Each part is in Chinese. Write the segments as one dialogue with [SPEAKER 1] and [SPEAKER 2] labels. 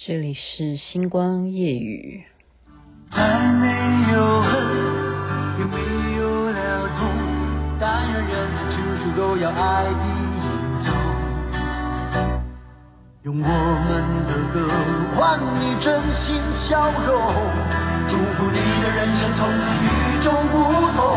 [SPEAKER 1] 这里是星光夜雨。
[SPEAKER 2] 再没有恨，也没有了痛，但愿人生处处都有爱的影踪。用我们的歌换你真心笑容，祝福你的人生从此与众不同。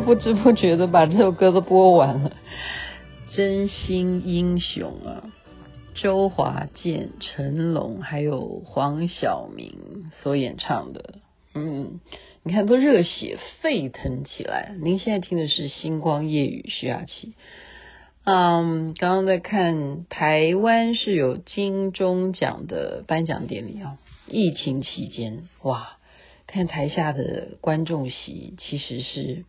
[SPEAKER 1] 不知不觉的把这首歌都播完了，《真心英雄》啊，周华健、成龙还有黄晓明所演唱的，嗯，你看都热血沸腾起来。您现在听的是《星光夜雨》，徐雅琪。嗯，刚刚在看台湾是有金钟奖的颁奖典礼啊，疫情期间哇，看台下的观众席其实是。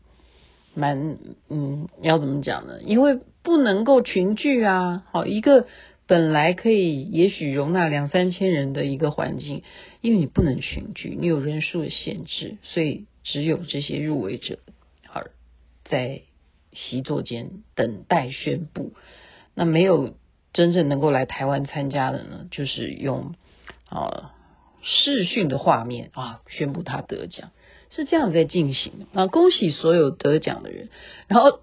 [SPEAKER 1] 蛮嗯，要怎么讲呢？因为不能够群聚啊，好一个本来可以也许容纳两三千人的一个环境，因为你不能群聚，你有人数的限制，所以只有这些入围者好在习作间等待宣布。那没有真正能够来台湾参加的呢，就是用啊视讯的画面啊宣布他得奖。是这样在进行啊！恭喜所有得奖的人。然后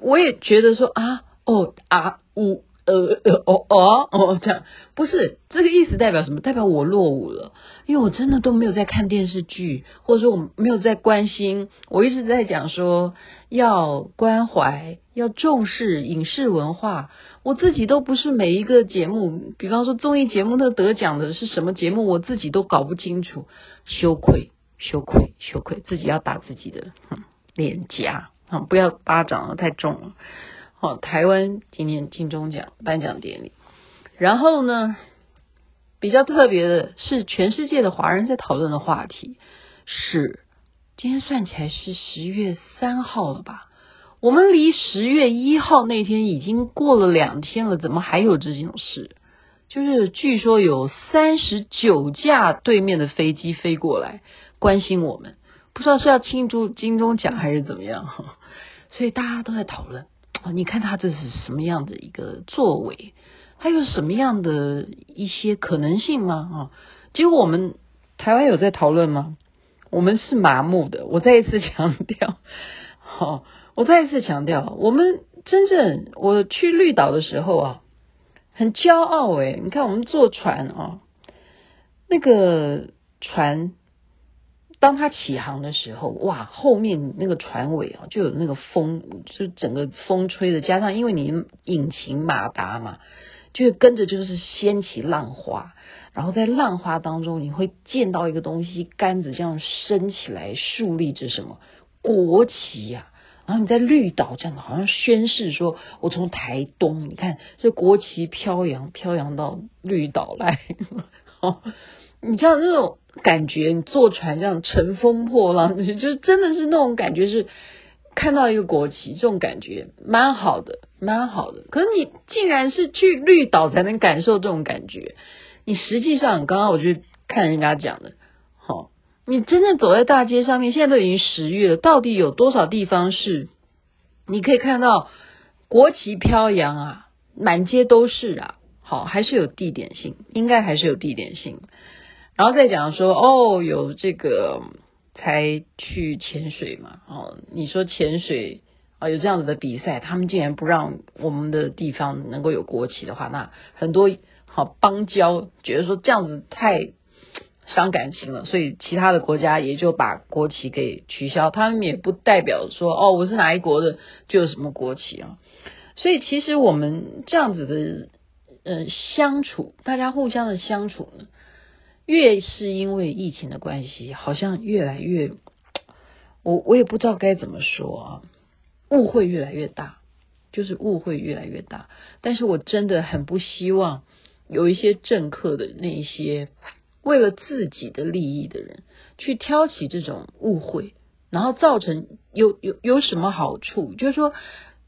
[SPEAKER 1] 我也觉得说啊，哦啊，呜呃呃哦哦哦这样，不是这个意思，代表什么？代表我落伍了，因为我真的都没有在看电视剧，或者说我没有在关心。我一直在讲说要关怀，要重视影视文化。我自己都不是每一个节目，比方说综艺节目，那得奖的是什么节目，我自己都搞不清楚，羞愧。羞愧，羞愧，自己要打自己的脸颊啊！不要巴掌太重了。好，台湾今年金钟奖颁奖典礼，然后呢，比较特别的是，全世界的华人在讨论的话题是，今天算起来是十月三号了吧？我们离十月一号那天已经过了两天了，怎么还有这种事？就是据说有三十九架对面的飞机飞过来。关心我们，不知道是要庆祝金钟奖还是怎么样，所以大家都在讨论。你看他这是什么样的一个作为？他有什么样的一些可能性吗？啊，结果我们台湾有在讨论吗？我们是麻木的。我再一次强调，好，我再一次强调，我们真正我去绿岛的时候啊，很骄傲诶。你看我们坐船啊，那个船。当它起航的时候，哇，后面那个船尾啊，就有那个风，就整个风吹的，加上因为你引擎马达嘛，就跟着就是掀起浪花，然后在浪花当中，你会见到一个东西，杆子这样升起来，竖立着什么国旗呀、然后你在绿岛这样，好像宣誓说，我从台东，你看这国旗飘扬，飘扬到绿岛来，你知道那种。感觉你坐船这样乘风破浪，就是真的是那种感觉，是看到一个国旗，这种感觉蛮好的，蛮好的。可是你竟然是去绿岛才能感受这种感觉，你实际上刚刚我去看人家讲的，你真正走在大街上面，现在都已经十月了，到底有多少地方是你可以看到国旗飘扬啊，满街都是啊，好，还是有地点性，应该还是有地点性。然后再讲说哦，有这个才去潜水嘛？哦，你说潜水啊，有这样子的比赛，他们竟然不让我们的地方能够有国旗的话，那很多好邦交觉得说这样子太伤感情了，所以其他的国家也就把国旗给取消。他们也不代表说哦，我是哪一国的就有什么国旗啊。所以其实我们这样子的呃相处，大家互相的相处呢。越是因为疫情的关系，好像越来越，我我也不知道该怎么说啊，误会越来越大，就是误会越来越大。但是我真的很不希望有一些政客的那一些为了自己的利益的人去挑起这种误会，然后造成有有有什么好处？就是说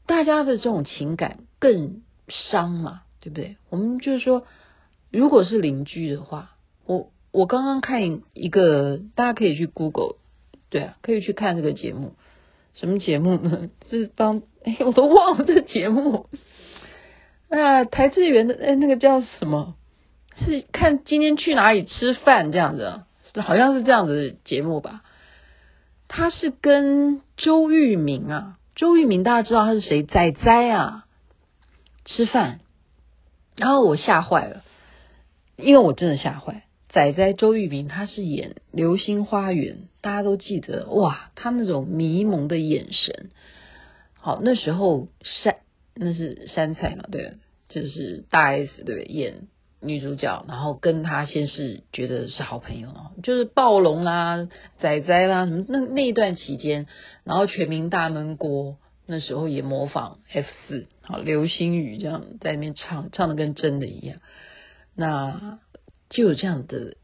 [SPEAKER 1] 大家的这种情感更伤嘛，对不对？我们就是说，如果是邻居的话。我我刚刚看一个，大家可以去 Google，对啊，可以去看这个节目。什么节目呢？是帮哎，我都忘了这节目。那邰智源的哎，那个叫什么？是看今天去哪里吃饭这样子，好像是这样子的节目吧。他是跟周渝民啊，周渝民大家知道他是谁？仔仔啊，吃饭，然后我吓坏了，因为我真的吓坏。仔仔周渝民，他是演《流星花园》，大家都记得哇，他那种迷蒙的眼神。好，那时候杉那是杉菜嘛，对，就是大 S 对演女主角，然后跟他先是觉得是好朋友，就是暴龙啦、仔仔啦什么那那一段期间，然后全民大闷锅，那时候也模仿 F 四，好流星雨这样在那边唱，唱的跟真的一样，那。就有这样的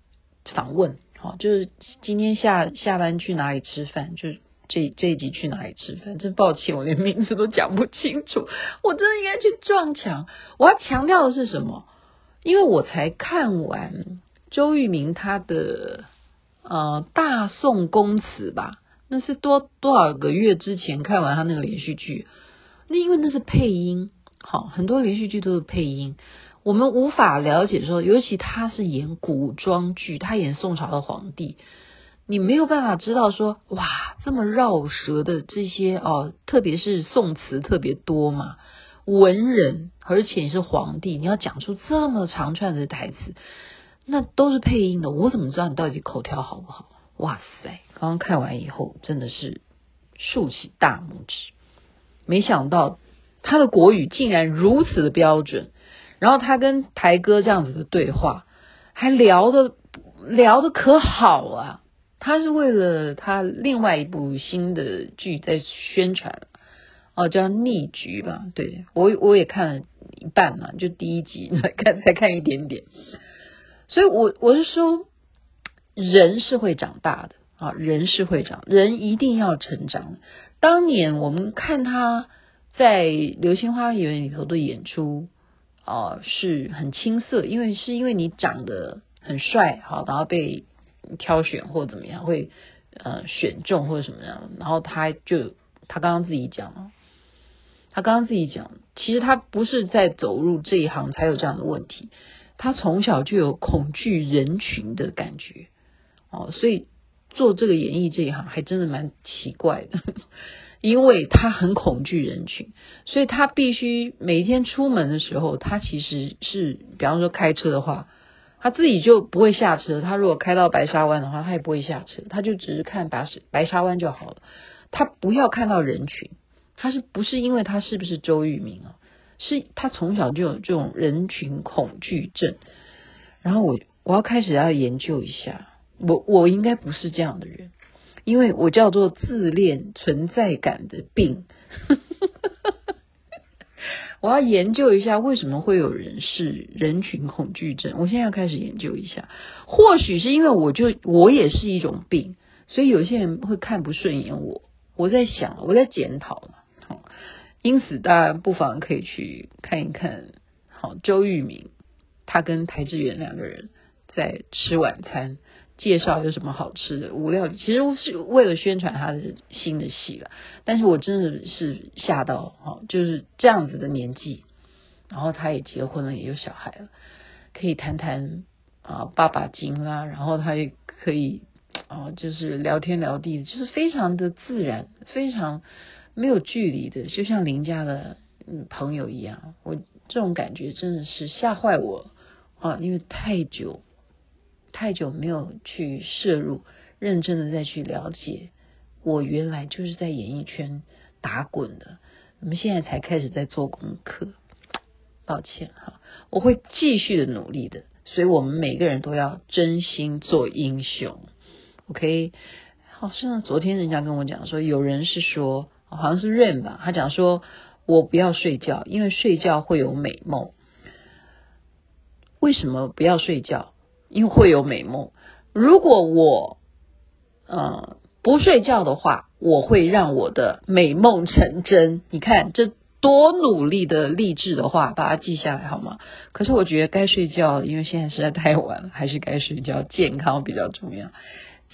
[SPEAKER 1] 访问，好，就是今天下下班去哪里吃饭？就这这一集去哪里吃饭？真抱歉，我连名字都讲不清楚，我真的应该去撞墙。我要强调的是什么？因为我才看完周渝民他的呃大宋宫词吧，那是多多少个月之前看完他那个连续剧，那因为那是配音，好，很多连续剧都是配音。我们无法了解说，尤其他是演古装剧，他演宋朝的皇帝，你没有办法知道说，哇，这么绕舌的这些哦，特别是宋词特别多嘛，文人，而且你是皇帝，你要讲出这么长串的台词，那都是配音的，我怎么知道你到底口条好不好？哇塞，刚刚看完以后真的是竖起大拇指，没想到他的国语竟然如此的标准。然后他跟台哥这样子的对话，还聊得聊得可好啊！他是为了他另外一部新的剧在宣传，哦，叫《逆局》吧？对，我我也看了一半嘛，就第一集 看才看一点点。所以我我是说，人是会长大的啊，人是会长，人一定要成长。当年我们看他在《流星花园》里头的演出。哦，是很青涩，因为是因为你长得很帅，好，然后被挑选或怎么样，会呃选中或者什么样，然后他就他刚刚自己讲，他刚刚自己讲，其实他不是在走入这一行才有这样的问题，他从小就有恐惧人群的感觉，哦，所以做这个演艺这一行还真的蛮奇怪的。因为他很恐惧人群，所以他必须每天出门的时候，他其实是，比方说开车的话，他自己就不会下车。他如果开到白沙湾的话，他也不会下车，他就只是看白白沙湾就好了。他不要看到人群，他是不是因为他是不是周渝民啊？是他从小就有这种人群恐惧症。然后我我要开始要研究一下，我我应该不是这样的人。因为我叫做自恋存在感的病，我要研究一下为什么会有人是人群恐惧症。我现在要开始研究一下，或许是因为我就我也是一种病，所以有些人会看不顺眼我。我在想，我在检讨嘛，因此大家不妨可以去看一看，好，周渝民他跟台志远两个人在吃晚餐。介绍有什么好吃的无料理，其实是为了宣传他的新的戏了。但是我真的是吓到哈，就是这样子的年纪，然后他也结婚了，也有小孩了，可以谈谈啊爸爸经啦，然后他也可以啊就是聊天聊地，就是非常的自然，非常没有距离的，就像邻家的嗯朋友一样。我这种感觉真的是吓坏我啊，因为太久。太久没有去摄入，认真的再去了解，我原来就是在演艺圈打滚的。我们现在才开始在做功课，抱歉哈，我会继续的努力的，所以我们每个人都要真心做英雄。OK，好像昨天人家跟我讲说，有人是说，好像是 Rain 吧，他讲说我不要睡觉，因为睡觉会有美梦。为什么不要睡觉？因为会有美梦。如果我呃不睡觉的话，我会让我的美梦成真。你看这。多努力的励志的话，把它记下来好吗？可是我觉得该睡觉，因为现在实在太晚了，还是该睡觉。健康比较重要，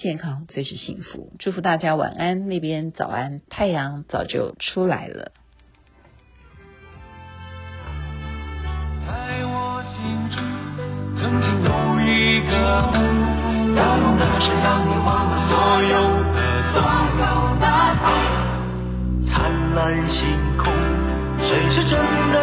[SPEAKER 1] 健康最是幸福，祝福大家晚安，那边早安，太阳早就出来了。在我心中。灿烂星空。谁是真的？